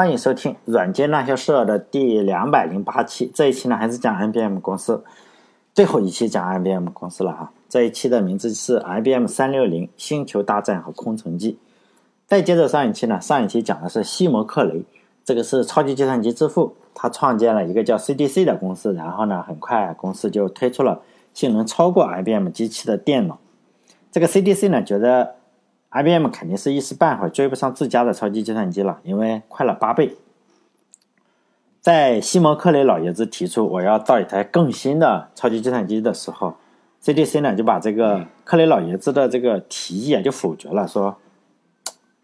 欢迎收听《软件那些事》的第两百零八期。这一期呢，还是讲 IBM 公司，最后一期讲 IBM 公司了啊。这一期的名字是 IBM 三六零星球大战和空城计。再接着上一期呢，上一期讲的是西摩克雷，这个是超级计算机之父，他创建了一个叫 CDC 的公司，然后呢，很快公司就推出了性能超过 IBM 机器的电脑。这个 CDC 呢，觉得。IBM 肯定是一时半会追不上自家的超级计算机了，因为快了八倍。在西蒙克雷老爷子提出我要造一台更新的超级计算机的时候，CDC 呢就把这个克雷老爷子的这个提议啊就否决了，说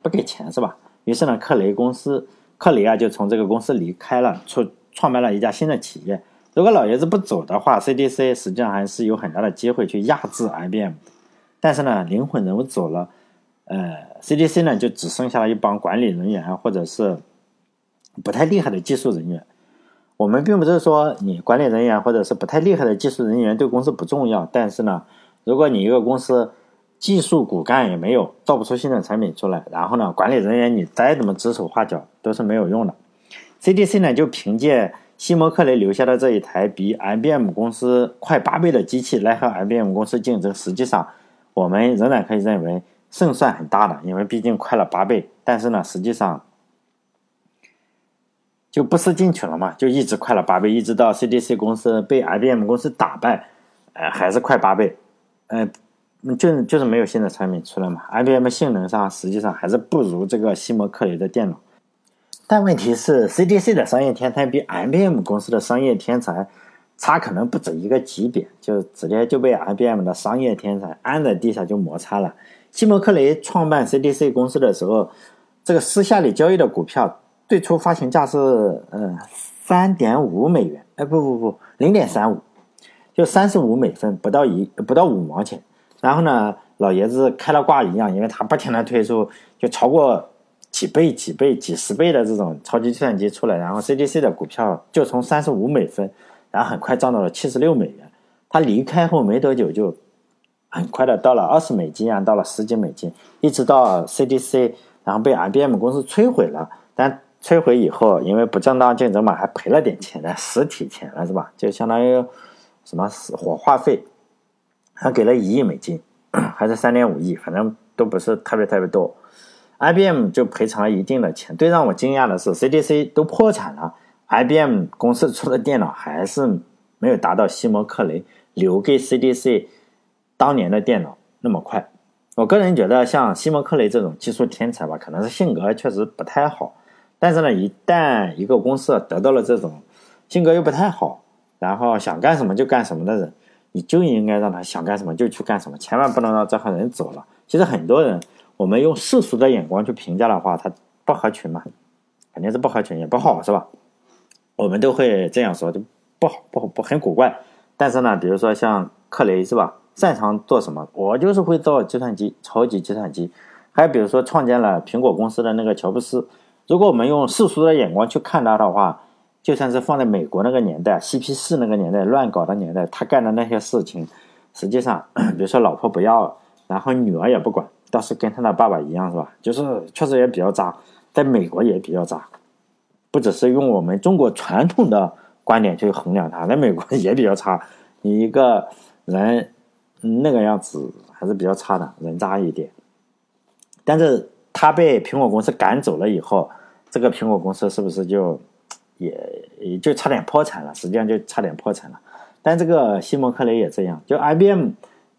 不给钱是吧？于是呢，克雷公司克雷啊就从这个公司离开了，出创办了一家新的企业。如果老爷子不走的话，CDC 实际上还是有很大的机会去压制 IBM。但是呢，灵魂人物走了。呃，CDC 呢就只剩下了一帮管理人员或者是不太厉害的技术人员。我们并不是说你管理人员或者是不太厉害的技术人员对公司不重要，但是呢，如果你一个公司技术骨干也没有，造不出新的产品出来，然后呢，管理人员你再怎么指手画脚都是没有用的。CDC 呢就凭借西摩克雷留下的这一台比 IBM 公司快八倍的机器来和 IBM 公司竞争，实际上我们仍然可以认为。胜算很大的，因为毕竟快了八倍。但是呢，实际上就不思进取了嘛，就一直快了八倍，一直到 CDC 公司被 IBM 公司打败，呃，还是快八倍，呃，就就是没有新的产品出来嘛。IBM 性能上实际上还是不如这个西摩克雷的电脑，但问题是 CDC 的商业天才比 IBM 公司的商业天才差可能不止一个级别，就直接就被 IBM 的商业天才按在地下就摩擦了。西摩克雷创办 CDC 公司的时候，这个私下里交易的股票最初发行价是呃三点五美元，哎不不不零点三五，就三十五美分，不到一不到五毛钱。然后呢，老爷子开了挂一样，因为他不停的推出就超过几倍、几倍、几十倍的这种超级计算机出来，然后 CDC 的股票就从三十五美分，然后很快涨到了七十六美元。他离开后没多久就。很快的到了二十美金啊，到了十几美金，一直到 CDC，然后被 IBM 公司摧毁了。但摧毁以后，因为不正当竞争嘛，还赔了点钱的实体钱了，是吧？就相当于什么火化费，还给了一亿美金，还是三点五亿，反正都不是特别特别多。IBM 就赔偿了一定的钱。最让我惊讶的是，CDC 都破产了，IBM 公司出的电脑还是没有达到西摩克雷留给 CDC。当年的电脑那么快，我个人觉得像西蒙克雷这种技术天才吧，可能是性格确实不太好。但是呢，一旦一个公司得到了这种性格又不太好，然后想干什么就干什么的人，你就应该让他想干什么就去干什么，千万不能让这号人走了。其实很多人，我们用世俗的眼光去评价的话，他不合群嘛，肯定是不合群，也不好，是吧？我们都会这样说，就不好，不好不很古怪。但是呢，比如说像克雷，是吧？擅长做什么？我就是会造计算机，超级计算机。还比如说，创建了苹果公司的那个乔布斯。如果我们用世俗的眼光去看他的话，就算是放在美国那个年代，CP 四那个年代乱搞的年代，他干的那些事情，实际上，比如说老婆不要，然后女儿也不管，倒是跟他的爸爸一样，是吧？就是确实也比较渣，在美国也比较渣。不只是用我们中国传统的观点去衡量他，在美国也比较差。你一个人。那个样子还是比较差的，人渣一点。但是他被苹果公司赶走了以后，这个苹果公司是不是就 也也就差点破产了？实际上就差点破产了。但这个西蒙克雷也这样，就 IBM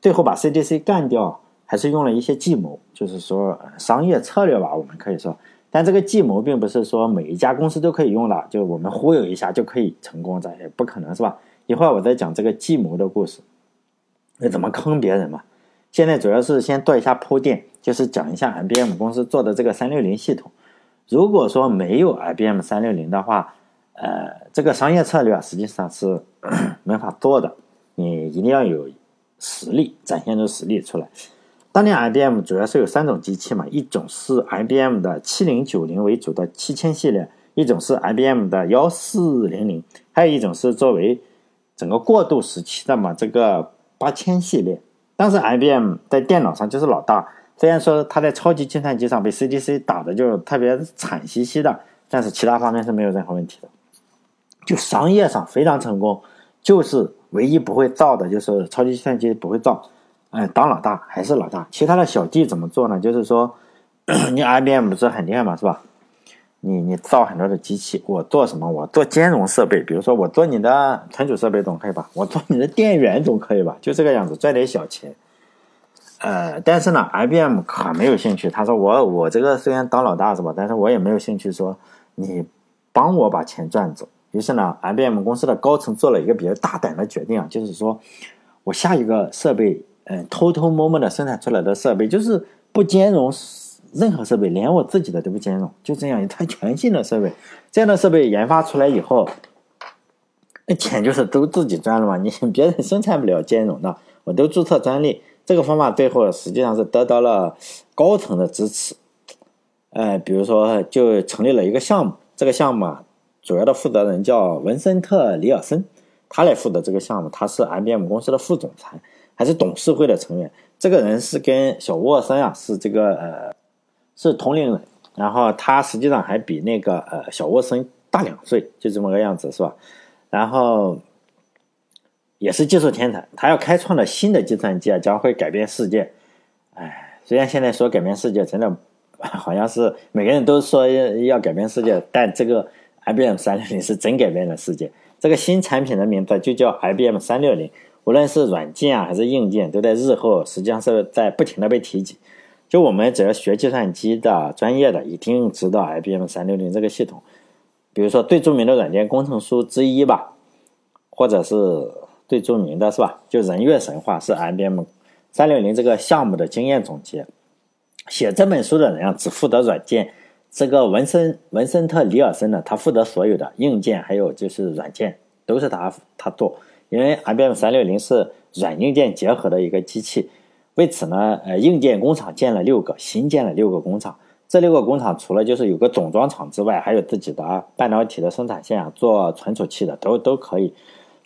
最后把 CDC 干掉，还是用了一些计谋，就是说商业策略吧，我们可以说。但这个计谋并不是说每一家公司都可以用的，就我们忽悠一下就可以成功，这也不可能是吧？一会儿我再讲这个计谋的故事。那怎么坑别人嘛？现在主要是先做一下铺垫，就是讲一下 IBM 公司做的这个三六零系统。如果说没有 IBM 三六零的话，呃，这个商业策略啊，实际上是 没法做的。你一定要有实力，展现出实力出来。当年 IBM 主要是有三种机器嘛，一种是 IBM 的七零九零为主的七千系列，一种是 IBM 的幺四零零，还有一种是作为整个过渡时期的嘛，这个。八千系列，当时 IBM 在电脑上就是老大。虽然说他在超级计算机上被 CDC 打的就特别惨兮兮的，但是其他方面是没有任何问题的。就商业上非常成功，就是唯一不会造的，就是超级计算机不会造，哎，当老大还是老大。其他的小弟怎么做呢？就是说，你 IBM 不是很厉害嘛，是吧？你你造很多的机器，我做什么？我做兼容设备，比如说我做你的存储设备总可以吧？我做你的电源总可以吧？就这个样子赚点小钱。呃，但是呢，IBM 可没有兴趣。他说我我这个虽然当老大是吧？但是我也没有兴趣说你帮我把钱赚走。于是呢，IBM 公司的高层做了一个比较大胆的决定啊，就是说我下一个设备，嗯，偷偷摸摸的生产出来的设备，就是不兼容任何设备，连我自己的都不兼容，就这样一台全新的设备。这样的设备研发出来以后，那钱就是都自己赚了嘛，你别人生产不了兼容的，我都注册专利。这个方法最后实际上是得到了高层的支持。呃，比如说就成立了一个项目，这个项目啊。主要的负责人叫文森特·里尔森，他来负责这个项目。他是 IBM 公司的副总裁，还是董事会的成员。这个人是跟小沃森啊，是这个呃，是同龄人。然后他实际上还比那个呃小沃森大两岁，就这么个样子，是吧？然后也是技术天才。他要开创的新的计算机啊，将会改变世界。哎，虽然现在说改变世界，真的好像是每个人都说要改变世界，但这个。IBM 三六零是真改变了世界。这个新产品的名字就叫 IBM 三六零，无论是软件啊还是硬件，都在日后实际上是在不停的被提及。就我们只要学计算机的专业的，一定知道 IBM 三六零这个系统。比如说最著名的软件工程书之一吧，或者是最著名的是吧？就人月神话是 IBM 三六零这个项目的经验总结。写这本书的人啊，只负责软件。这个文森文森特里尔森呢，他负责所有的硬件，还有就是软件，都是他他做。因为 IBM 三六零是软硬件结合的一个机器，为此呢，呃，硬件工厂建了六个，新建了六个工厂。这六个工厂除了就是有个总装厂之外，还有自己的半导体的生产线啊，做存储器的都都可以。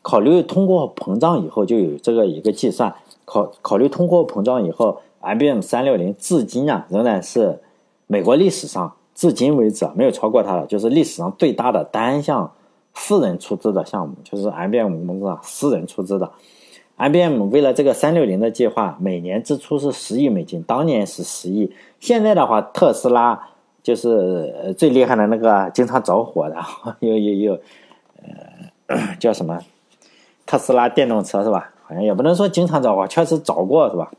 考虑通货膨胀以后，就有这个一个计算。考考虑通货膨胀以后，IBM 三六零至今啊，仍然是美国历史上。至今为止没有超过它的，就是历史上最大的单项私人出资的项目，就是 IBM 公司啊私人出资的。IBM 为了这个三六零的计划，每年支出是十亿美金，当年是十亿。现在的话，特斯拉就是最厉害的那个，经常着火，的又又又呃叫什么特斯拉电动车是吧？好像也不能说经常着火，确实着过是吧？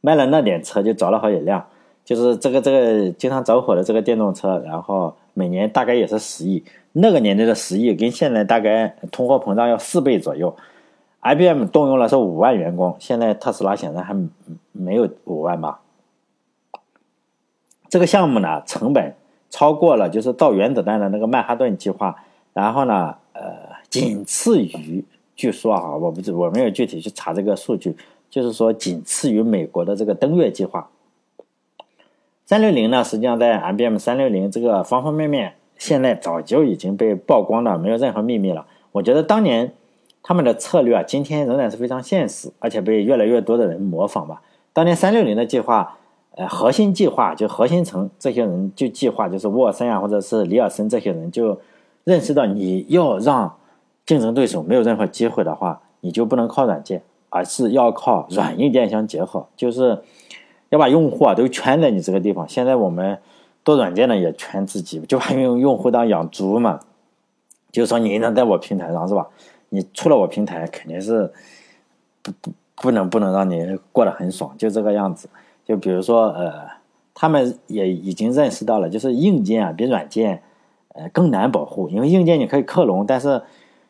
卖了那点车就着了好几辆。就是这个这个经常着火的这个电动车，然后每年大概也是十亿。那个年代的十亿跟现在大概通货膨胀要四倍左右。IBM 动用了是五万员工，现在特斯拉显然还没有五万吧？这个项目呢，成本超过了就是造原子弹的那个曼哈顿计划，然后呢，呃，仅次于，据说啊，我不知我没有具体去查这个数据，就是说仅次于美国的这个登月计划。三六零呢，实际上在 IBM 三六零这个方方面面，现在早就已经被曝光了，没有任何秘密了。我觉得当年他们的策略啊，今天仍然是非常现实，而且被越来越多的人模仿吧。当年三六零的计划，呃，核心计划就核心层这些人就计划，就是沃森啊，或者是里尔森这些人就认识到，你要让竞争对手没有任何机会的话，你就不能靠软件，而是要靠软硬件相结合，就是。要把用户啊都圈在你这个地方。现在我们做软件的也圈自己，就把用用户当养猪嘛。就是说你能在我平台上是吧？你出了我平台，肯定是不不不能不能让你过得很爽，就这个样子。就比如说呃，他们也已经认识到了，就是硬件啊比软件呃更难保护，因为硬件你可以克隆，但是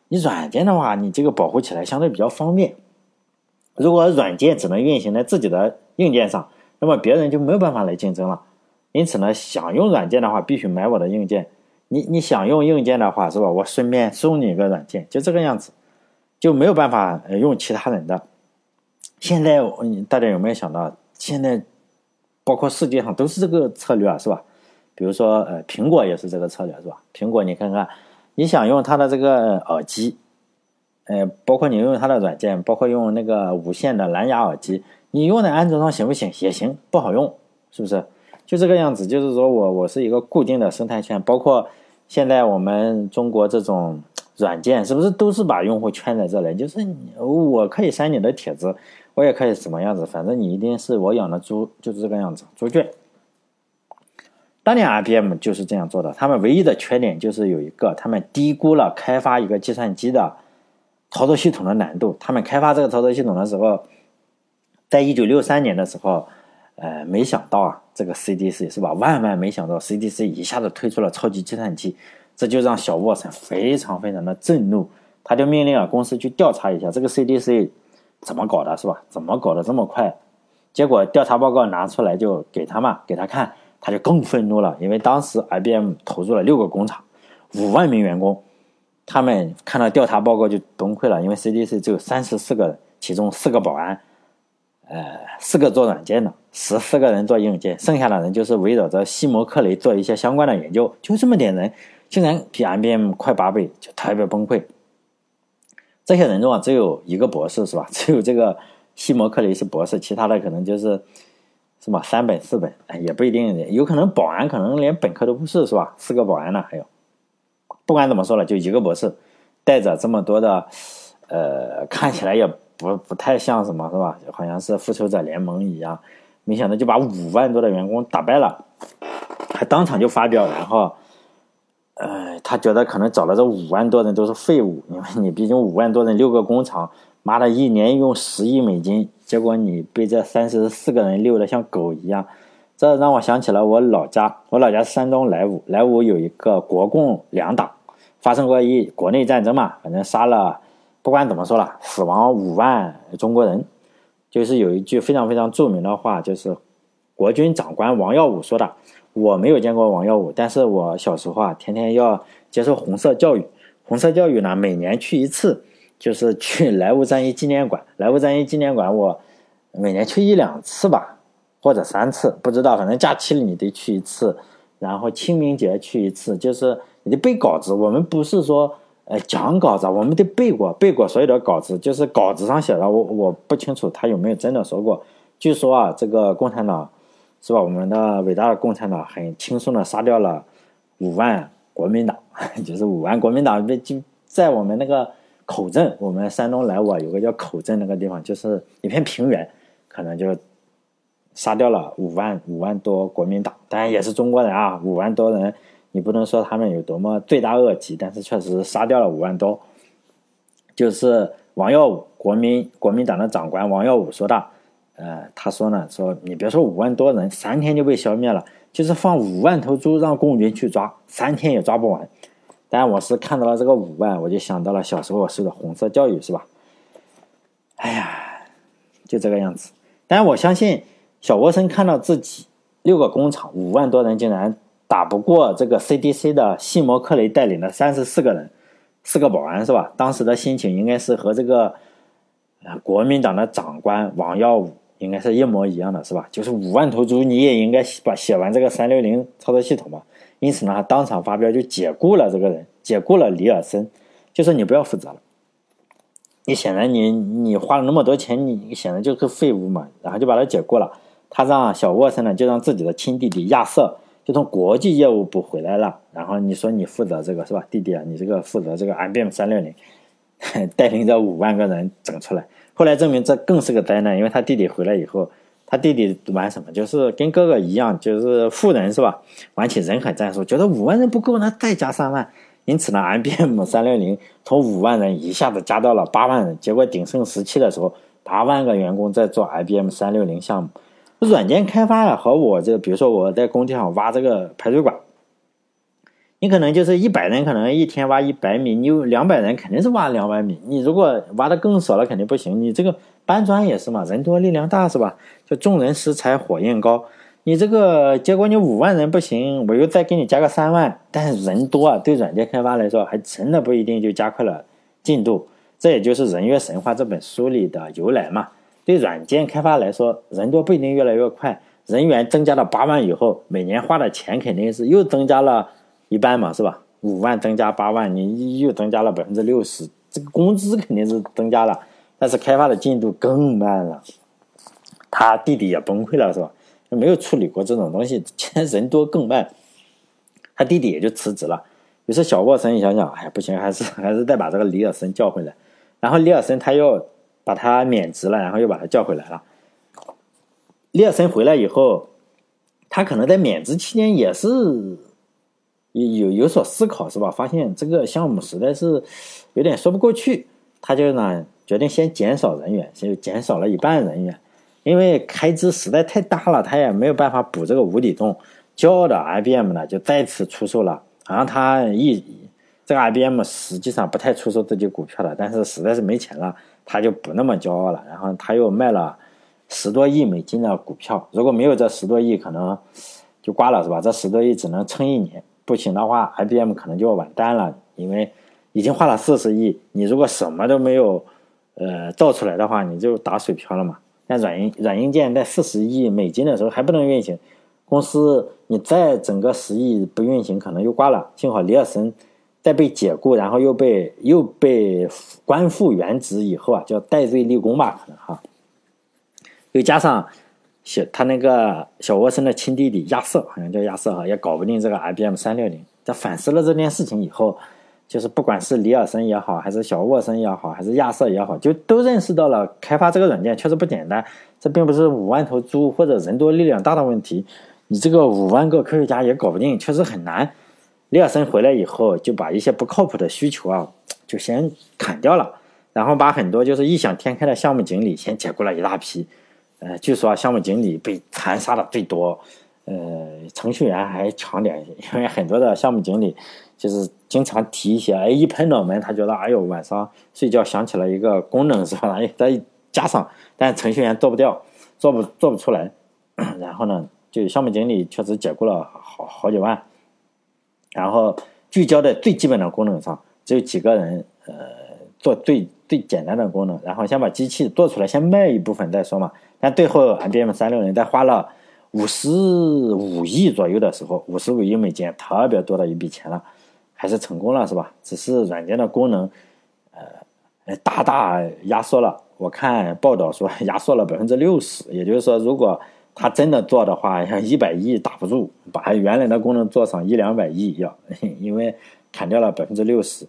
你软件的话，你这个保护起来相对比较方便。如果软件只能运行在自己的硬件上，那么别人就没有办法来竞争了，因此呢，想用软件的话，必须买我的硬件。你你想用硬件的话，是吧？我顺便送你一个软件，就这个样子，就没有办法用其他人的。现在大家有没有想到，现在包括世界上都是这个策略啊，是吧？比如说呃，苹果也是这个策略，是吧？苹果你看看，你想用它的这个耳机，呃，包括你用它的软件，包括用那个无线的蓝牙耳机。你用在安卓上行不行？也行，不好用，是不是？就这个样子。就是说我我是一个固定的生态圈，包括现在我们中国这种软件，是不是都是把用户圈在这里？就是我可以删你的帖子，我也可以什么样子，反正你一定是我养的猪，就是这个样子，猪圈。当年 IBM 就是这样做的，他们唯一的缺点就是有一个，他们低估了开发一个计算机的操作系统的难度。他们开发这个操作系统的时候，在一九六三年的时候，呃，没想到啊，这个 CDC 是吧？万万没想到，CDC 一下子推出了超级计算机，这就让小沃森非常非常的震怒，他就命令啊公司去调查一下这个 CDC 怎么搞的，是吧？怎么搞的这么快？结果调查报告拿出来就给他嘛，给他看。他就更愤怒了，因为当时 IBM 投入了六个工厂，五万名员工，他们看到调查报告就崩溃了，因为 CDC 只有三十四个人，其中四个保安，呃，四个做软件的，十四个人做硬件，剩下的人就是围绕着西摩克雷做一些相关的研究，就这么点人，竟然比 IBM 快八倍，就特别崩溃。这些人中啊，只有一个博士是吧？只有这个西摩克雷是博士，其他的可能就是。什么？三本四本，也不一定，有可能保安可能连本科都不是，是吧？四个保安呢，还有，不管怎么说了，就一个博士，带着这么多的，呃，看起来也不不太像什么，是吧？好像是复仇者联盟一样，没想到就把五万多的员工打败了，还当场就发表，然后，呃，他觉得可能找了这五万多人都是废物，因为你毕竟五万多人六个工厂。妈的，一年用十亿美金，结果你被这三十四个人溜得像狗一样，这让我想起了我老家。我老家山东莱芜，莱芜有一个国共两党，发生过一国内战争嘛，反正杀了，不管怎么说了，死亡五万中国人。就是有一句非常非常著名的话，就是国军长官王耀武说的。我没有见过王耀武，但是我小时候啊，天天要接受红色教育。红色教育呢，每年去一次。就是去莱芜战役纪念馆，莱芜战役纪念馆我每年去一两次吧，或者三次，不知道，反正假期里你得去一次，然后清明节去一次，就是你得背稿子。我们不是说呃讲稿子，我们得背过背过所有的稿子，就是稿子上写的，我我不清楚他有没有真的说过。据说啊，这个共产党是吧？我们的伟大的共产党很轻松的杀掉了五万国民党，就是五万国民党被就在我们那个。口镇，我们山东莱芜有个叫口镇那个地方，就是一片平原，可能就杀掉了五万五万多国民党，当然也是中国人啊，五万多人，你不能说他们有多么罪大恶极，但是确实杀掉了五万多。就是王耀武，国民国民党的长官王耀武说的，呃，他说呢，说你别说五万多人，三天就被消灭了，就是放五万头猪让共军去抓，三天也抓不完。但我是看到了这个五万，我就想到了小时候我受的红色教育，是吧？哎呀，就这个样子。但我相信小沃森看到自己六个工厂五万多人竟然打不过这个 CDC 的西摩克雷带领的三十四个人，四个保安是吧？当时的心情应该是和这个国民党的长官王耀武应该是一模一样的，是吧？就是五万头猪，你也应该把写完这个三六零操作系统吧。因此呢，他当场发飙，就解雇了这个人，解雇了李尔森，就说你不要负责了。你显然你你花了那么多钱，你显然就是废物嘛。然后就把他解雇了。他让小沃森呢，就让自己的亲弟弟亚瑟就从国际业务部回来了。然后你说你负责这个是吧，弟弟啊，你这个负责这个 IBM 三六零，带领着五万个人整出来。后来证明这更是个灾难，因为他弟弟回来以后。他弟弟玩什么？就是跟哥哥一样，就是富人是吧？玩起人海战术，觉得五万人不够，那再加三万。因此呢，IBM 三六零从五万人一下子加到了八万人。结果鼎盛时期的时候，八万个员工在做 IBM 三六零项目。软件开发呀，和我这，比如说我在工地上挖这个排水管。你可能就是一百人，可能一天挖一百米；你有两百人，肯定是挖两百米。你如果挖的更少了，肯定不行。你这个搬砖也是嘛，人多力量大是吧？就众人拾柴火焰高。你这个结果你五万人不行，我又再给你加个三万。但是人多啊，对软件开发来说，还真的不一定就加快了进度。这也就是《人月神话》这本书里的由来嘛。对软件开发来说，人多不一定越来越快。人员增加到八万以后，每年花的钱肯定是又增加了。一半嘛，是吧？五万增加八万，你又增加了百分之六十，这个工资肯定是增加了，但是开发的进度更慢了。他弟弟也崩溃了，是吧？没有处理过这种东西，现在人多更慢。他弟弟也就辞职了。于是小沃森一想想，哎，不行，还是还是得把这个里尔森叫回来。然后里尔森他又把他免职了，然后又把他叫回来了。里尔森回来以后，他可能在免职期间也是有有所思考，是吧？发现这个项目实在是有点说不过去，他就呢决定先减少人员，就减少了一半人员，因为开支实在太大了，他也没有办法补这个无底洞。骄傲的 IBM 呢就再次出售了，然后他一这个 IBM 实际上不太出售自己股票的，但是实在是没钱了，他就不那么骄傲了，然后他又卖了。十多亿美金的股票，如果没有这十多亿，可能就挂了，是吧？这十多亿只能撑一年，不行的话，IBM 可能就要完蛋了，因为已经花了四十亿，你如果什么都没有，呃，造出来的话，你就打水漂了嘛。但软硬软硬件在四十亿美金的时候还不能运行，公司你再整个十亿不运行，可能就挂了。幸好李尔森在被解雇，然后又被又被官复原职以后啊，叫戴罪立功吧，可能哈。又加上小他那个小沃森的亲弟弟亚瑟，好像叫亚瑟哈，也搞不定这个 IBM 三六零。在反思了这件事情以后，就是不管是里尔森也好，还是小沃森也好，还是亚瑟也好，就都认识到了开发这个软件确实不简单。这并不是五万头猪或者人多力量大的问题，你这个五万个科学家也搞不定，确实很难。李尔森回来以后，就把一些不靠谱的需求啊，就先砍掉了，然后把很多就是异想天开的项目经理先解雇了一大批。呃，据说啊项目经理被残杀的最多，呃，程序员还强点，因为很多的项目经理就是经常提一些，哎，一拍脑门，他觉得，哎呦，晚上睡觉想起了一个功能，是吧？哎，再加上，但程序员做不掉，做不做不出来，然后呢，就项目经理确实解雇了好好几万，然后聚焦在最基本的功能上，只有几个人，呃，做最最简单的功能，然后先把机器做出来，先卖一部分再说嘛。但最后，IBM 三六零在花了五十五亿左右的时候，五十五亿美金，特别多的一笔钱了，还是成功了，是吧？只是软件的功能，呃，大大压缩了。我看报道说压缩了百分之六十，也就是说，如果他真的做的话，像 一百亿打不住，把原来的功能做上一两百亿要，因为砍掉了百分之六十。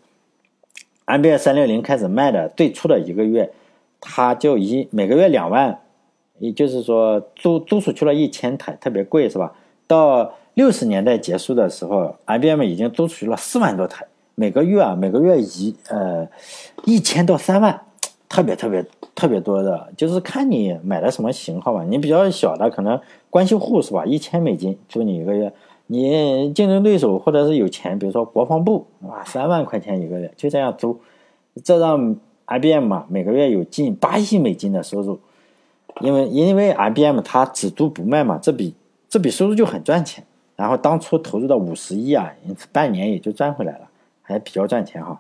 IBM 三六零开始卖的最初的一个月，它就一每个月两万。也就是说，租租出去了一千台，特别贵，是吧？到六十年代结束的时候，IBM 已经租出去了四万多台，每个月啊，每个月一呃一千到三万，特别特别特别多的，就是看你买的什么型号吧。你比较小的，可能关系户是吧？一千美金租你一个月，你竞争对手或者是有钱，比如说国防部，哇，三万块钱一个月，就这样租，这让 IBM 嘛每个月有近八亿美金的收入。因为因为 IBM 它只租不卖嘛，这笔这笔收入就很赚钱。然后当初投入的五十亿啊，半年也就赚回来了，还比较赚钱哈。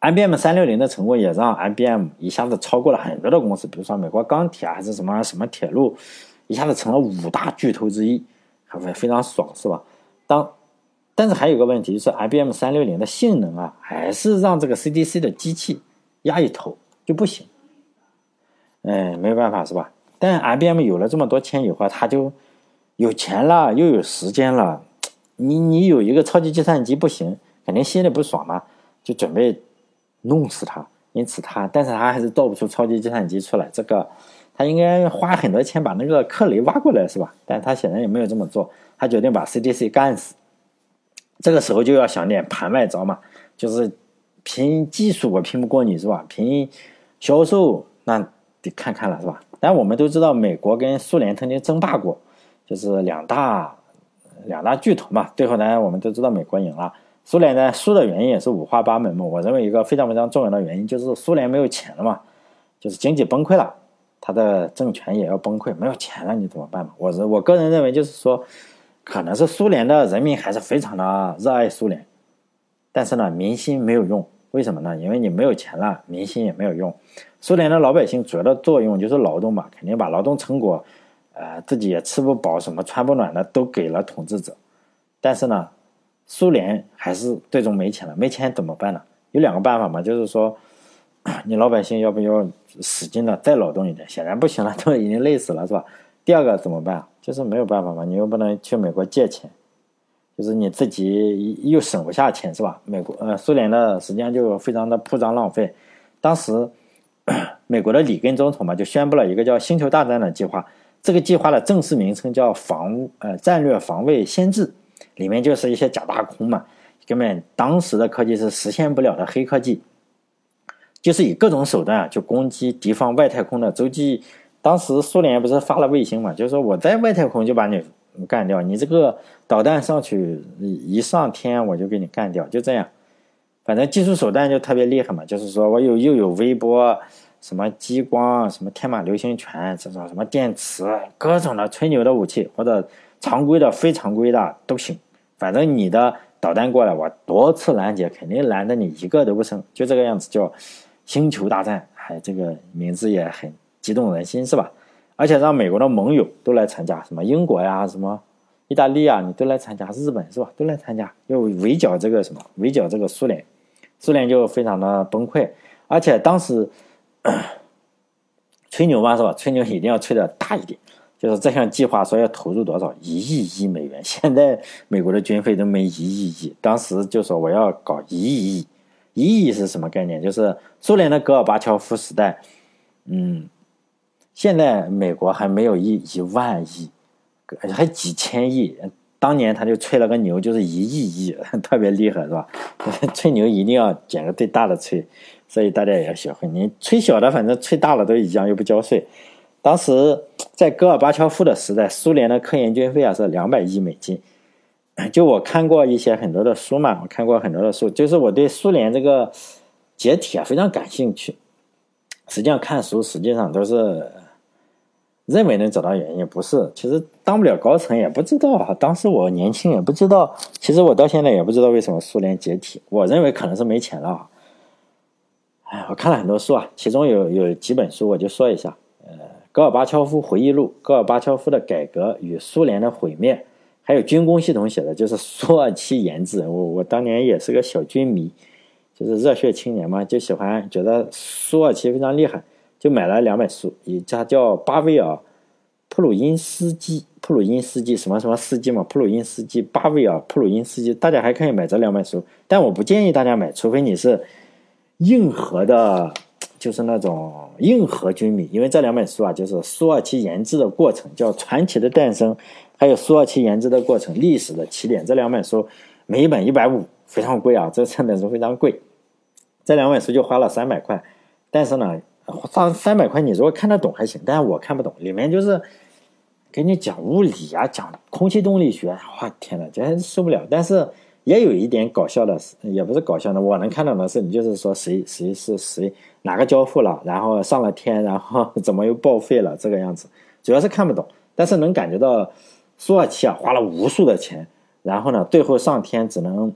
IBM 三六零的成功也让 IBM 一下子超过了很多的公司，比如说美国钢铁还是什么什么铁路，一下子成了五大巨头之一，还会非常爽是吧？当但是还有个问题就是 IBM 三六零的性能啊，还是让这个 CDC 的机器压一头就不行。嗯，没办法是吧？但 IBM 有了这么多钱以后，他就有钱了，又有时间了。你你有一个超级计算机不行，肯定心里不爽嘛，就准备弄死他。因此他，但是他还是造不出超级计算机出来。这个他应该花很多钱把那个克雷挖过来是吧？但他显然也没有这么做，他决定把 CDC 干死。这个时候就要想点盘外招嘛，就是凭技术我拼不过你是吧？凭销售那。得看看了是吧？但我们都知道，美国跟苏联曾经争霸过，就是两大两大巨头嘛。最后呢，我们都知道美国赢了。苏联呢输的原因也是五花八门嘛。我认为一个非常非常重要的原因就是苏联没有钱了嘛，就是经济崩溃了，他的政权也要崩溃，没有钱了你怎么办嘛？我我个人认为就是说，可能是苏联的人民还是非常的热爱苏联，但是呢，民心没有用。为什么呢？因为你没有钱了，民心也没有用。苏联的老百姓主要的作用就是劳动嘛，肯定把劳动成果，呃，自己也吃不饱，什么穿不暖的都给了统治者。但是呢，苏联还是最终没钱了，没钱怎么办呢？有两个办法嘛，就是说，你老百姓要不要使劲的再劳动一点？显然不行了，都已经累死了，是吧？第二个怎么办？就是没有办法嘛，你又不能去美国借钱，就是你自己又省不下钱，是吧？美国呃，苏联的实际上就非常的铺张浪费。当时美国的里根总统嘛，就宣布了一个叫“星球大战”的计划。这个计划的正式名称叫“防呃战略防卫先制”，里面就是一些假大空嘛，根本当时的科技是实现不了的黑科技，就是以各种手段啊，就攻击敌方外太空的洲际。当时苏联不是发了卫星嘛，就是说我在外太空就把你干掉，你这个导弹上去一上天我就给你干掉，就这样。反正技术手段就特别厉害嘛，就是说我有又有微波。什么激光，什么天马流星拳，这种什么电磁，各种的吹牛的武器，或者常规的、非常规的都行。反正你的导弹过来，我多次拦截，肯定拦的你一个都不剩。就这个样子，叫星球大战，还这个名字也很激动人心，是吧？而且让美国的盟友都来参加，什么英国呀，什么意大利啊，你都来参加，日本是吧？都来参加，要围剿这个什么，围剿这个苏联，苏联就非常的崩溃。而且当时。吹牛嘛是吧？吹牛一定要吹的大一点。就是这项计划说要投入多少一亿亿美元，现在美国的军费都没一亿亿，当时就说我要搞一亿亿。一亿是什么概念？就是苏联的戈尔巴乔夫时代，嗯，现在美国还没有一一万亿，还几千亿。当年他就吹了个牛，就是一亿亿，特别厉害是吧？吹牛一定要捡个最大的吹。所以大家也要学会，你吹小的，反正吹大了都一样，又不交税。当时在戈尔巴乔夫的时代，苏联的科研经费啊是两百亿美金。就我看过一些很多的书嘛，我看过很多的书，就是我对苏联这个解体啊非常感兴趣。实际上看书实际上都是认为能找到原因，不是。其实当不了高层也不知道啊。当时我年轻也不知道，其实我到现在也不知道为什么苏联解体。我认为可能是没钱了。哎，我看了很多书啊，其中有有几本书，我就说一下。戈尔巴乔夫回忆录，戈尔巴乔夫的改革与苏联的毁灭，还有军工系统写的，就是苏二七研制。我我当年也是个小军迷，就是热血青年嘛，就喜欢觉得苏二七非常厉害，就买了两本书，一家叫巴威尔普鲁因斯基，普鲁因斯基什么什么斯基嘛，普鲁因斯基，巴威尔普鲁因斯基，大家还可以买这两本书，但我不建议大家买，除非你是。硬核的，就是那种硬核军迷，因为这两本书啊，就是苏二七研制的过程，叫《传奇的诞生》，还有苏二七研制的过程，历史的起点。这两本书每一本一百五，非常贵啊！这三本书非常贵，这两本书就花了三百块。但是呢，花三百块你如果看得懂还行，但是我看不懂，里面就是给你讲物理啊，讲空气动力学，哇天呐，真受不了。但是。也有一点搞笑的，也不是搞笑的。我能看到的是，你就是说谁谁是谁，哪个交付了，然后上了天，然后怎么又报废了，这个样子，主要是看不懂。但是能感觉到苏二七啊花了无数的钱，然后呢，最后上天只能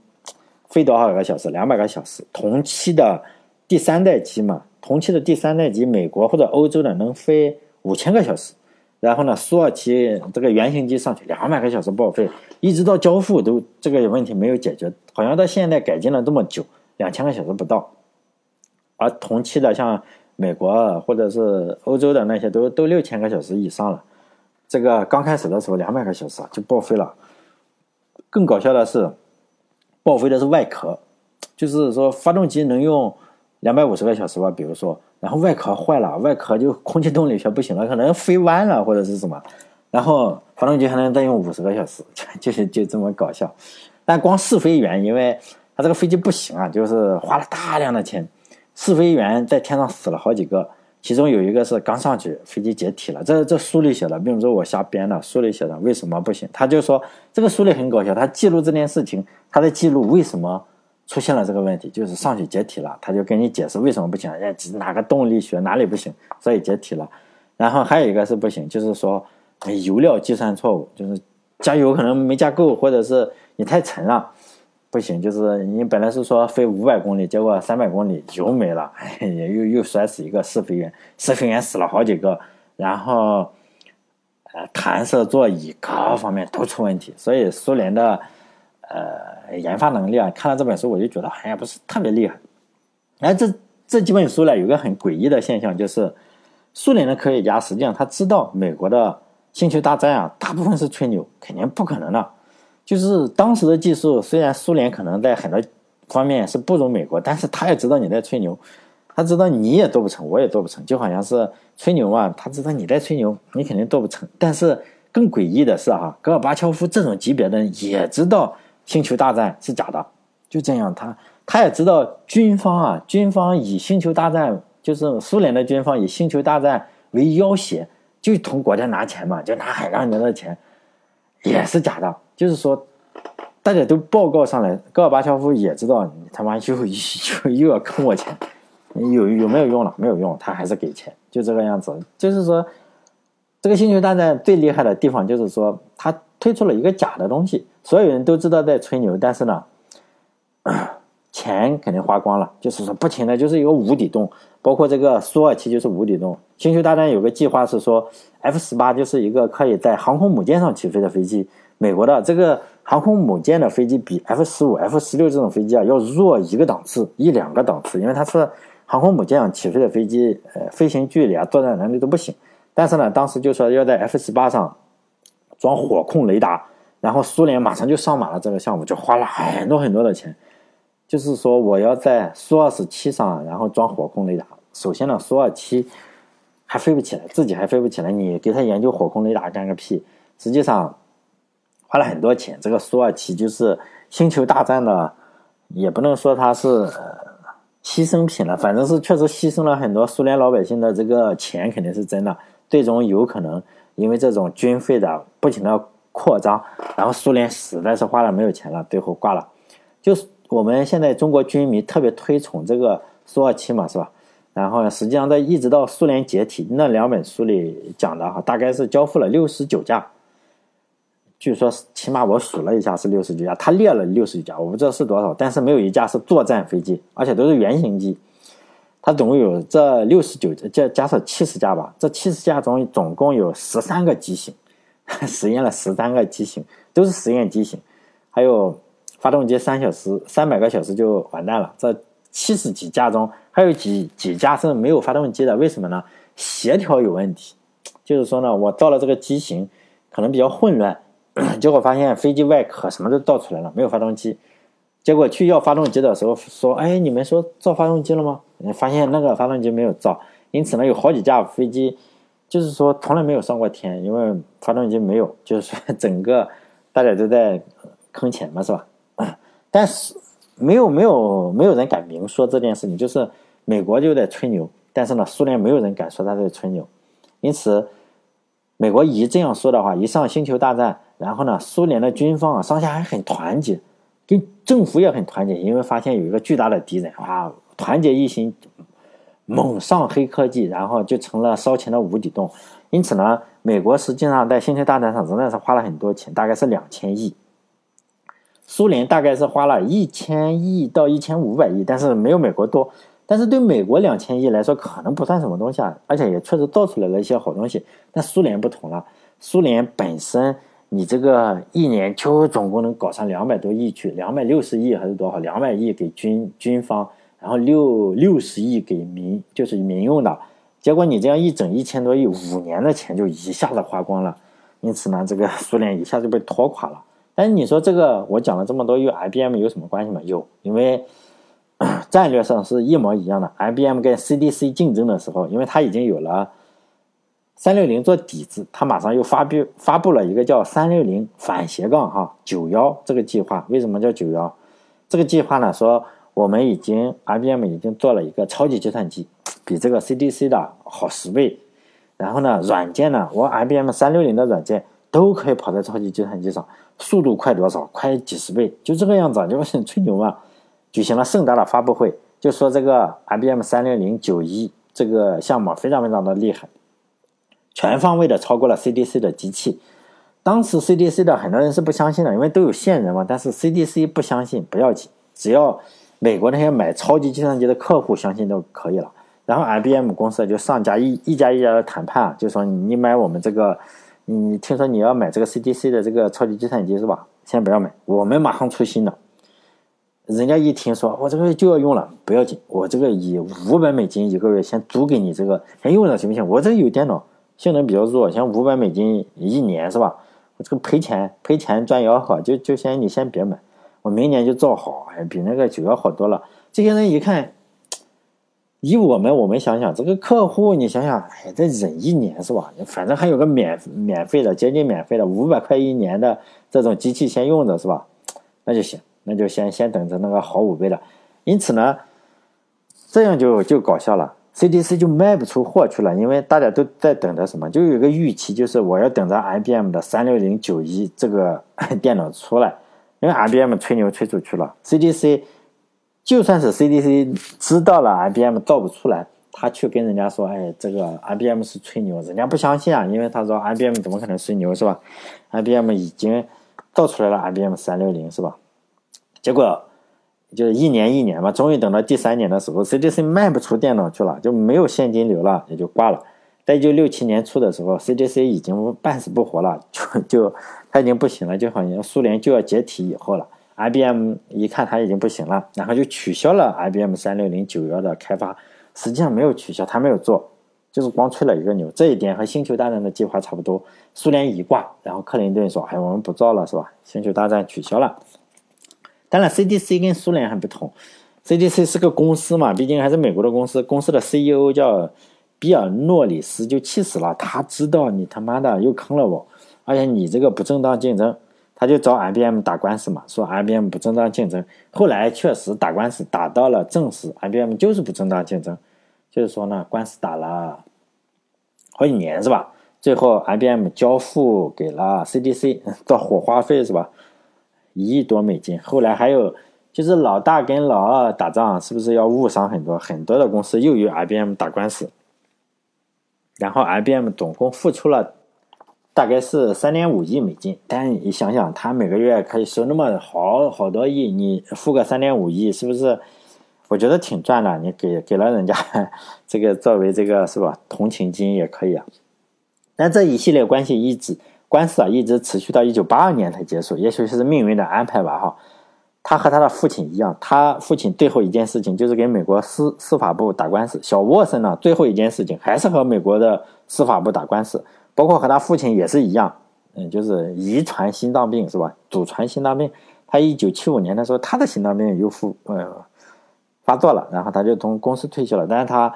飞多少个小时？两百个小时。同期的第三代机嘛，同期的第三代机，美国或者欧洲的能飞五千个小时。然后呢，苏二七这个原型机上去两百个小时报废，一直到交付都这个问题没有解决，好像到现在改进了这么久，两千个小时不到。而同期的像美国或者是欧洲的那些都都六千个小时以上了，这个刚开始的时候两百个小时就报废了。更搞笑的是，报废的是外壳，就是说发动机能用两百五十个小时吧，比如说。然后外壳坏了，外壳就空气动力学不行了，可能飞弯了或者是什么，然后发动机还能再用五十个小时，就是就这么搞笑。但光试飞员，因为他这个飞机不行啊，就是花了大量的钱，试飞员在天上死了好几个，其中有一个是刚上去飞机解体了。这这书里写的，并不是我瞎编的，书里写的为什么不行？他就说这个书里很搞笑，他记录这件事情，他在记录为什么。出现了这个问题，就是上去解体了，他就跟你解释为什么不行，哎，哪个动力学哪里不行，所以解体了。然后还有一个是不行，就是说油料计算错误，就是加油可能没加够，或者是你太沉了，不行。就是你本来是说飞五百公里，结果三百公里油没了，哎，又又摔死一个试飞员，试飞员死了好几个，然后呃弹射座椅各方面都出问题，所以苏联的。呃，研发能力啊，看了这本书我就觉得好像不是特别厉害。哎，这这几本书呢，有个很诡异的现象，就是苏联的科学家实际上他知道美国的星球大战啊，大部分是吹牛，肯定不可能的。就是当时的技术，虽然苏联可能在很多方面是不如美国，但是他也知道你在吹牛，他知道你也做不成，我也做不成，就好像是吹牛啊，他知道你在吹牛，你肯定做不成。但是更诡异的是哈，戈尔巴乔夫这种级别的人也知道星球大战是假的，就这样，他他也知道军方啊，军方以星球大战，就是苏联的军方以星球大战为要挟，就从国家拿钱嘛，就拿海量的钱，也是假的。就是说，大家都报告上来，戈尔巴乔夫也知道你他妈又又又要坑我钱，有有没有用了？没有用，他还是给钱，就这个样子。就是说，这个星球大战最厉害的地方就是说，他推出了一个假的东西，所有人都知道在吹牛，但是呢，钱肯定花光了。就是说，不停的就是一个无底洞，包括这个苏二七就是无底洞。星球大战有个计划是说，F 十八就是一个可以在航空母舰上起飞的飞机。美国的这个航空母舰的飞机比 F 十五、F 十六这种飞机啊要弱一个档次、一两个档次，因为它是航空母舰上起飞的飞机，呃，飞行距离啊、作战能力都不行。但是呢，当时就说要在 F 十八上装火控雷达，然后苏联马上就上马了这个项目，就花了很多很多的钱。就是说，我要在苏二十七上，然后装火控雷达。首先呢，苏二七还飞不起来，自己还飞不起来，你给他研究火控雷达干个屁？实际上。花了很多钱，这个苏二七就是星球大战的，也不能说它是牺牲品了，反正是确实牺牲了很多苏联老百姓的这个钱，肯定是真的。最终有可能因为这种军费的不停的扩张，然后苏联实在是花了没有钱了，最后挂了。就是我们现在中国军迷特别推崇这个苏二七嘛，是吧？然后实际上在一直到苏联解体那两本书里讲的哈，大概是交付了六十九架。据说，起码我数了一下是六十九架，他列了六十九架，我不知道是多少，但是没有一架是作战飞机，而且都是原型机。他总共有这六十九加加上七十架吧，这七十架中总共有十三个机型，实验了十三个机型，都是实验机型。还有发动机三小时三百个小时就完蛋了。这七十几架中还有几几架是没有发动机的，为什么呢？协调有问题，就是说呢，我造了这个机型可能比较混乱。结果发现飞机外壳什么都造出来了，没有发动机。结果去要发动机的时候说：“哎，你们说造发动机了吗？”发现那个发动机没有造，因此呢，有好几架飞机就是说从来没有上过天，因为发动机没有。就是说整个大家都在坑钱嘛，是吧？但是没有没有没有人敢明说这件事情，就是美国就在吹牛，但是呢，苏联没有人敢说他在吹牛，因此美国一这样说的话，一上星球大战。然后呢，苏联的军方啊，上下还很团结，跟政府也很团结，因为发现有一个巨大的敌人啊，团结一心，猛上黑科技，然后就成了烧钱的无底洞。因此呢，美国实际上在星球大战上仍然是花了很多钱，大概是两千亿。苏联大概是花了一千亿到一千五百亿，但是没有美国多。但是对美国两千亿来说，可能不算什么东西啊，而且也确实造出来了一些好东西。但苏联不同了，苏联本身。你这个一年就总共能搞上两百多亿去，两百六十亿还是多少？两百亿给军军方，然后六六十亿给民，就是民用的。结果你这样一整一千多亿，五年的钱就一下子花光了。因此呢，这个苏联一下就被拖垮了。但是你说这个，我讲了这么多，与 IBM 有什么关系吗？有，因为 战略上是一模一样的。IBM 跟 CDC 竞争的时候，因为它已经有了。三六零做底子，它马上又发布发布了一个叫三六零反斜杠哈九幺这个计划。为什么叫九幺？这个计划呢？说我们已经 IBM 已经做了一个超级计算机，比这个 CDC 的好十倍。然后呢，软件呢，我 IBM 三六零的软件都可以跑在超级计算机上，速度快多少？快几十倍，就这个样子，就是吹牛嘛。举行了盛大的发布会，就说这个 IBM 三六零九一这个项目非常非常的厉害。全方位的超过了 CDC 的机器，当时 CDC 的很多人是不相信的，因为都有线人嘛。但是 CDC 不相信不要紧，只要美国那些买超级计算机的客户相信就可以了。然后 IBM 公司就上家一一家一家的谈判，就说你买我们这个，你听说你要买这个 CDC 的这个超级计算机是吧？先不要买，我们马上出新的。人家一听说我这个就要用了，不要紧，我这个以五百美金一个月先租给你这个先用着行不行？我这有电脑。性能比较弱，像五百美金一年是吧？我这个赔钱赔钱赚吆喝，就就先你先别买，我明年就造好，哎，比那个九幺好多了。这些人一看，以我们我们想想，这个客户你想想，哎，再忍一年是吧？反正还有个免免费的，接近免费的五百块一年的这种机器先用着是吧？那就行，那就先先等着那个好五倍的。因此呢，这样就就搞笑了。CDC 就卖不出货去了，因为大家都在等着什么？就有一个预期，就是我要等着 IBM 的三六零九一这个 电脑出来，因为 IBM 吹牛吹出去了。CDC 就算是 CDC 知道了 IBM 造不出来，他去跟人家说：“哎，这个 IBM 是吹牛。”人家不相信啊，因为他说 IBM 怎么可能吹牛是吧？IBM 已经造出来了 IBM 三六零是吧？结果。就是一年一年嘛，终于等到第三年的时候，CDC 卖不出电脑去了，就没有现金流了，也就挂了。在一九六七年初的时候，CDC 已经半死不活了，就就它已经不行了，就好像苏联就要解体以后了。IBM 一看它已经不行了，然后就取消了 IBM 三六零九幺的开发。实际上没有取消，他没有做，就是光吹了一个牛。这一点和星球大战的计划差不多。苏联一挂，然后克林顿说：“哎，我们不造了，是吧？星球大战取消了。”当然，CDC 跟苏联还不同，CDC 是个公司嘛，毕竟还是美国的公司。公司的 CEO 叫比尔诺里斯，就气死了。他知道你他妈的又坑了我，而且你这个不正当竞争，他就找 IBM 打官司嘛，说 IBM 不正当竞争。后来确实打官司打到了证实 IBM 就是不正当竞争，就是说呢，官司打了好几年是吧？最后 IBM 交付给了 CDC 做火花费是吧？一亿多美金，后来还有就是老大跟老二打仗，是不是要误伤很多很多的公司又与 IBM 打官司，然后 IBM 总共付出了大概是三点五亿美金，但你想想，他每个月可以收那么好好多亿，你付个三点五亿，是不是？我觉得挺赚的，你给给了人家 这个作为这个是吧？同情金也可以啊，但这一系列关系一直。官司啊，一直持续到一九八二年才结束，也许是命运的安排吧。哈，他和他的父亲一样，他父亲最后一件事情就是给美国司司法部打官司。小沃森呢，最后一件事情还是和美国的司法部打官司，包括和他父亲也是一样，嗯，就是遗传心脏病是吧？祖传心脏病。他一九七五年的时候，他的心脏病又复呃发作了，然后他就从公司退休了，但是他。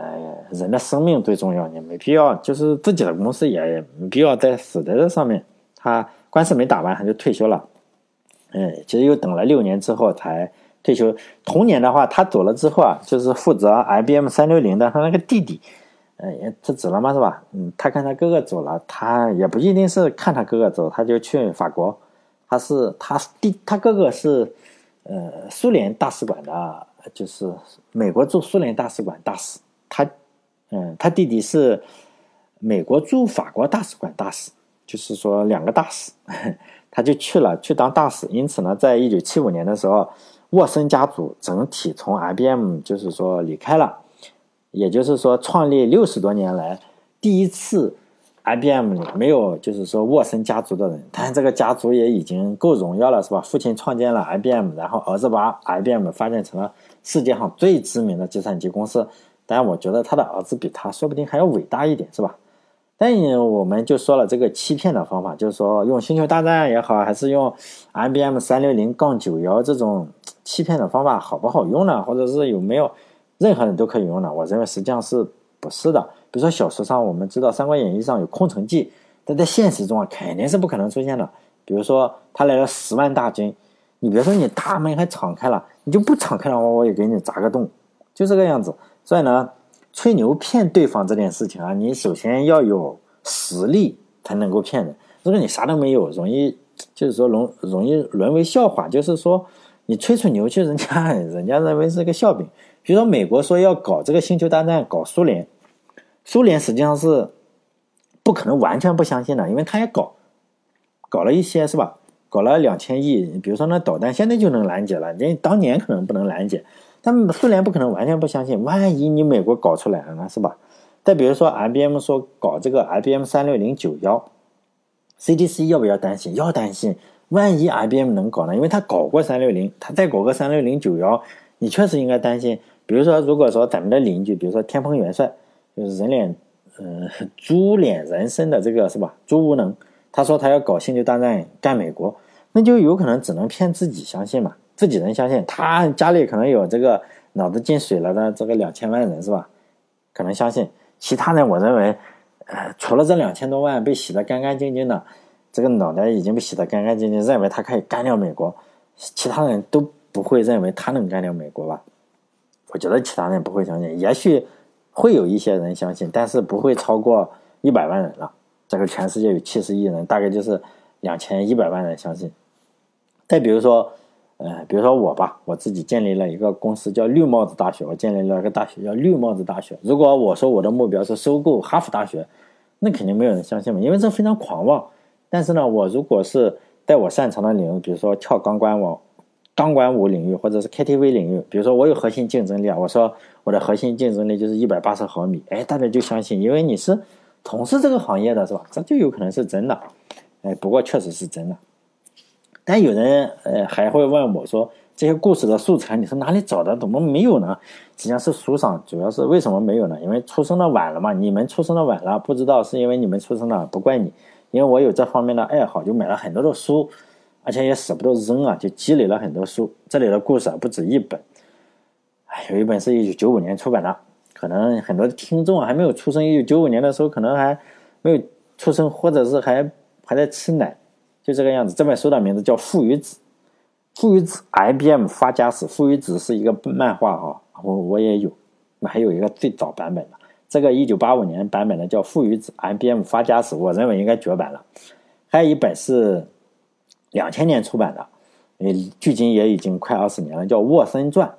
呃，人的生命最重要，你没必要，就是自己的公司也没必要再死在这上面。他官司没打完，他就退休了。嗯，其实又等了六年之后才退休。同年的话，他走了之后啊，就是负责 IBM 三六零的他那个弟弟，嗯，辞职了嘛，是吧？嗯，他看他哥哥走了，他也不一定是看他哥哥走，他就去法国。他是他弟，他哥哥是呃苏联大使馆的，就是美国驻苏联大使馆大使。他，嗯，他弟弟是美国驻法国大使馆大使，就是说两个大使，他就去了去当大使。因此呢，在一九七五年的时候，沃森家族整体从 IBM 就是说离开了，也就是说创立六十多年来第一次 IBM 里没有就是说沃森家族的人。但这个家族也已经够荣耀了，是吧？父亲创建了 IBM，然后儿子把 IBM 发展成了世界上最知名的计算机公司。但我觉得他的儿子比他说不定还要伟大一点，是吧？但我们就说了这个欺骗的方法，就是说用星球大战也好，还是用 IBM 三六零杠九幺这种欺骗的方法好不好用呢？或者是有没有任何人都可以用的？我认为实际上是不是的。比如说小说上我们知道《三国演义》上有空城计，但在现实中啊肯定是不可能出现的。比如说他来了十万大军，你别说你大门还敞开了，你就不敞开的话，我也给你砸个洞，就这个样子。所以呢，吹牛骗对方这件事情啊，你首先要有实力才能够骗人。如果你啥都没有，容易就是说容容易沦为笑话。就是说你吹吹牛去，人家人家认为是个笑柄。比如说美国说要搞这个星球大战，搞苏联，苏联实际上是不可能完全不相信的，因为他也搞搞了一些是吧？搞了两千亿，比如说那导弹现在就能拦截了，人当年可能不能拦截。但苏联不可能完全不相信，万一你美国搞出来了呢，是吧？再比如说，IBM 说搞这个 IBM 三六零九幺，CDC 要不要担心？要担心，万一 IBM 能搞呢？因为他搞过三六零，他再搞个三六零九幺，你确实应该担心。比如说，如果说咱们的邻居，比如说天蓬元帅，就是人脸嗯，猪脸人身的这个是吧？猪无能，他说他要搞星球大战干美国，那就有可能只能骗自己相信嘛，自己人相信，他家里可能有这个脑子进水了的这个两千万人是吧？可能相信，其他人我认为，呃，除了这两千多万被洗得干干净净的，这个脑袋已经被洗得干干净净，认为他可以干掉美国，其他人都不会认为他能干掉美国吧？我觉得其他人不会相信，也许会有一些人相信，但是不会超过一百万人了。这个全世界有七十亿人，大概就是两千一百万人相信。再比如说。呃，比如说我吧，我自己建立了一个公司叫绿帽子大学，我建立了一个大学叫绿帽子大学。如果我说我的目标是收购哈佛大学，那肯定没有人相信嘛，因为这非常狂妄。但是呢，我如果是在我擅长的领域，比如说跳钢管舞、钢管舞领域，或者是 KTV 领域，比如说我有核心竞争力啊，我说我的核心竞争力就是一百八十毫米，哎，大家就相信，因为你是从事这个行业的是吧？这就有可能是真的，哎，不过确实是真的。但有人呃还会问我说：“这些故事的素材你是哪里找的？怎么没有呢？”实际上是书上，主要是为什么没有呢？因为出生的晚了嘛。你们出生的晚了，不知道是因为你们出生的，不怪你。因为我有这方面的爱好，就买了很多的书，而且也舍不得扔啊，就积累了很多书。这里的故事啊不止一本，哎，有一本是一九九五年出版的，可能很多听众还没有出生。一九九五年的时候，可能还没有出生，或者是还还在吃奶。就这个样子，这本书的名字叫《父与子》，父与子 IBM 发家史，父与子是一个漫画哈，我我也有，那还有一个最早版本的，这个一九八五年版本的叫《父与子 IBM 发家史》，我认为应该绝版了。还有一本是两千年出版的，呃，距今也已经快二十年了，叫《沃森传：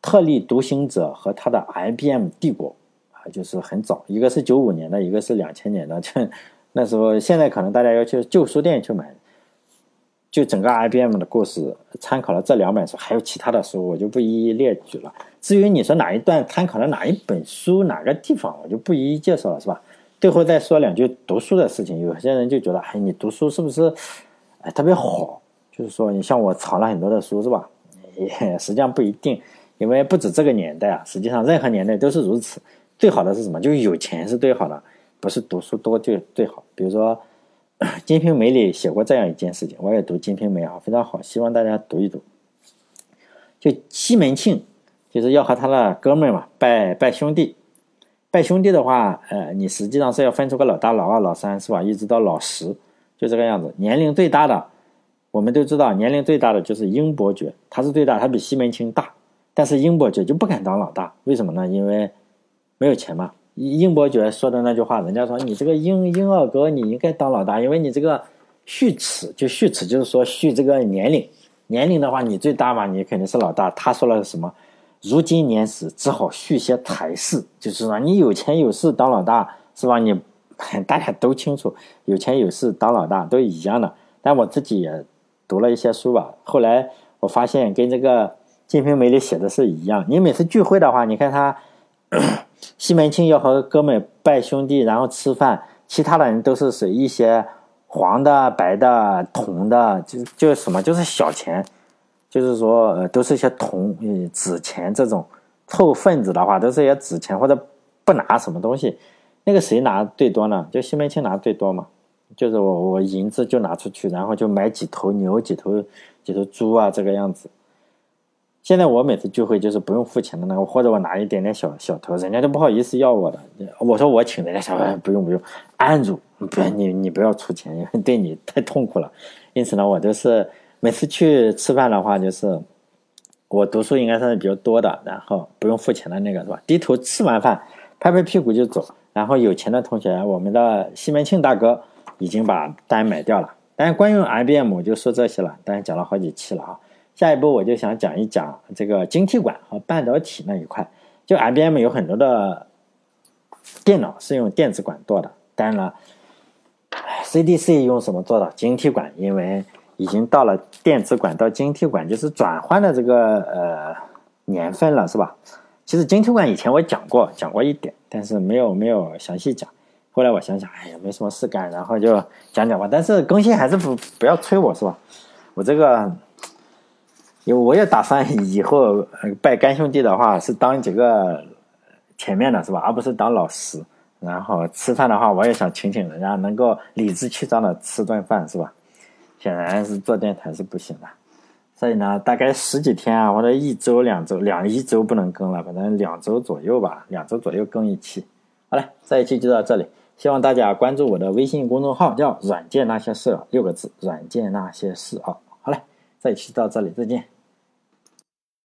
特立独行者和他的 IBM 帝国》，啊，就是很早，一个是九五年的，一个是两千年的，就。那时候，现在可能大家要去旧书店去买，就整个 IBM 的故事，参考了这两本书，还有其他的书，我就不一一列举了。至于你说哪一段参考了哪一本书，哪个地方，我就不一一介绍了，是吧？最后再说两句读书的事情。有些人就觉得，哎，你读书是不是特别好？就是说，你像我藏了很多的书，是吧？也实际上不一定，因为不止这个年代啊，实际上任何年代都是如此。最好的是什么？就是有钱是最好的。不是读书多就最好。比如说，《金瓶梅》里写过这样一件事情，我也读《金瓶梅》啊，非常好，希望大家读一读。就西门庆就是要和他的哥们嘛拜拜兄弟，拜兄弟的话，呃，你实际上是要分出个老大、老二、老三，是吧？一直到老十，就这个样子。年龄最大的，我们都知道，年龄最大的就是英伯爵，他是最大，他比西门庆大，但是英伯爵就不敢当老大，为什么呢？因为没有钱嘛。英伯爵说的那句话，人家说你这个英英二哥，你应该当老大，因为你这个续齿就续齿，就是说续这个年龄，年龄的话你最大嘛，你肯定是老大。他说了什么？如今年死，只好续些财势，就是说你有钱有势当老大是吧？你 大家都清楚，有钱有势当老大都一样的。但我自己也读了一些书吧，后来我发现跟这个《金瓶梅》里写的是一样。你每次聚会的话，你看他。西门庆要和哥们拜兄弟，然后吃饭，其他的人都是随一些黄的、白的、铜的，就就什么就是小钱，就是说呃都是一些铜、纸钱这种凑份子的话，都是一些纸钱或者不拿什么东西。那个谁拿最多呢？就西门庆拿最多嘛，就是我我银子就拿出去，然后就买几头牛、几头几头猪啊，这个样子。现在我每次聚会就是不用付钱的那个，或者我拿一点点小小头，人家都不好意思要我的。我说我请人家小孩不用不用，按住，不你你不要出钱，因为对你太痛苦了。因此呢，我就是每次去吃饭的话，就是我读书应该算是比较多的，然后不用付钱的那个是吧？低头吃完饭，拍拍屁股就走。然后有钱的同学，我们的西门庆大哥已经把单买掉了。但是关于 IBM 我就说这些了，但是讲了好几期了啊。下一步我就想讲一讲这个晶体管和半导体那一块。就 IBM 有很多的电脑是用电子管做的，当然了，CDC 用什么做的？晶体管，因为已经到了电子管到晶体管就是转换的这个呃年份了，是吧？其实晶体管以前我讲过，讲过一点，但是没有没有详细讲。后来我想想，哎呀，没什么事干，然后就讲讲吧。但是更新还是不不要催我，是吧？我这个。因为我也打算以后拜干兄弟的话，是当几个前面的是吧，而不是当老师。然后吃饭的话，我也想请请人家，能够理直气壮的吃顿饭，是吧？显然是做电台是不行的，所以呢，大概十几天啊，或者一周、两周、两一周不能更了，反正两周左右吧，两周左右更一期。好了，这一期就到这里，希望大家关注我的微信公众号，叫“软件那些事”六个字，“软件那些事”啊。好嘞，这一期到这里，再见。